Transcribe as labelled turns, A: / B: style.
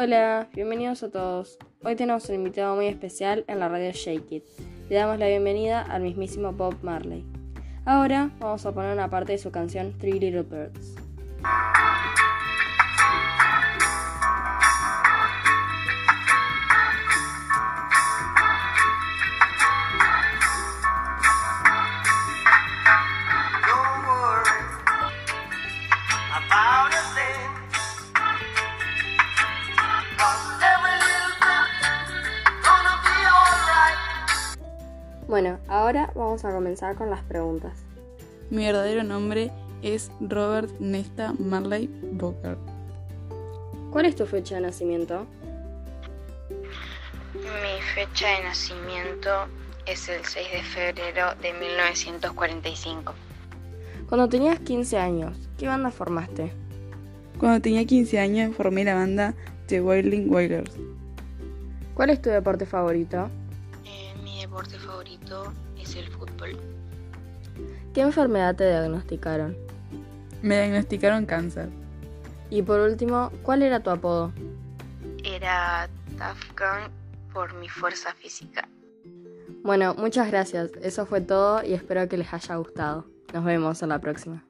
A: Hola, bienvenidos a todos. Hoy tenemos un invitado muy especial en la radio Shake It. Le damos la bienvenida al mismísimo Bob Marley. Ahora vamos a poner una parte de su canción Three Little Birds. Bueno, ahora vamos a comenzar con las preguntas.
B: Mi verdadero nombre es Robert Nesta Marley Booker.
A: ¿Cuál es tu fecha de nacimiento?
C: Mi fecha de nacimiento es el 6 de febrero de 1945.
A: Cuando tenías 15 años, ¿qué banda formaste?
B: Cuando tenía 15 años formé la banda The Wailing Wailers.
A: ¿Cuál es tu deporte favorito?
C: Mi deporte favorito es el fútbol.
A: ¿Qué enfermedad te diagnosticaron?
B: Me diagnosticaron cáncer.
A: Y por último, ¿cuál era tu apodo?
C: Era Tough Gun por mi fuerza física.
A: Bueno, muchas gracias. Eso fue todo y espero que les haya gustado. Nos vemos en la próxima.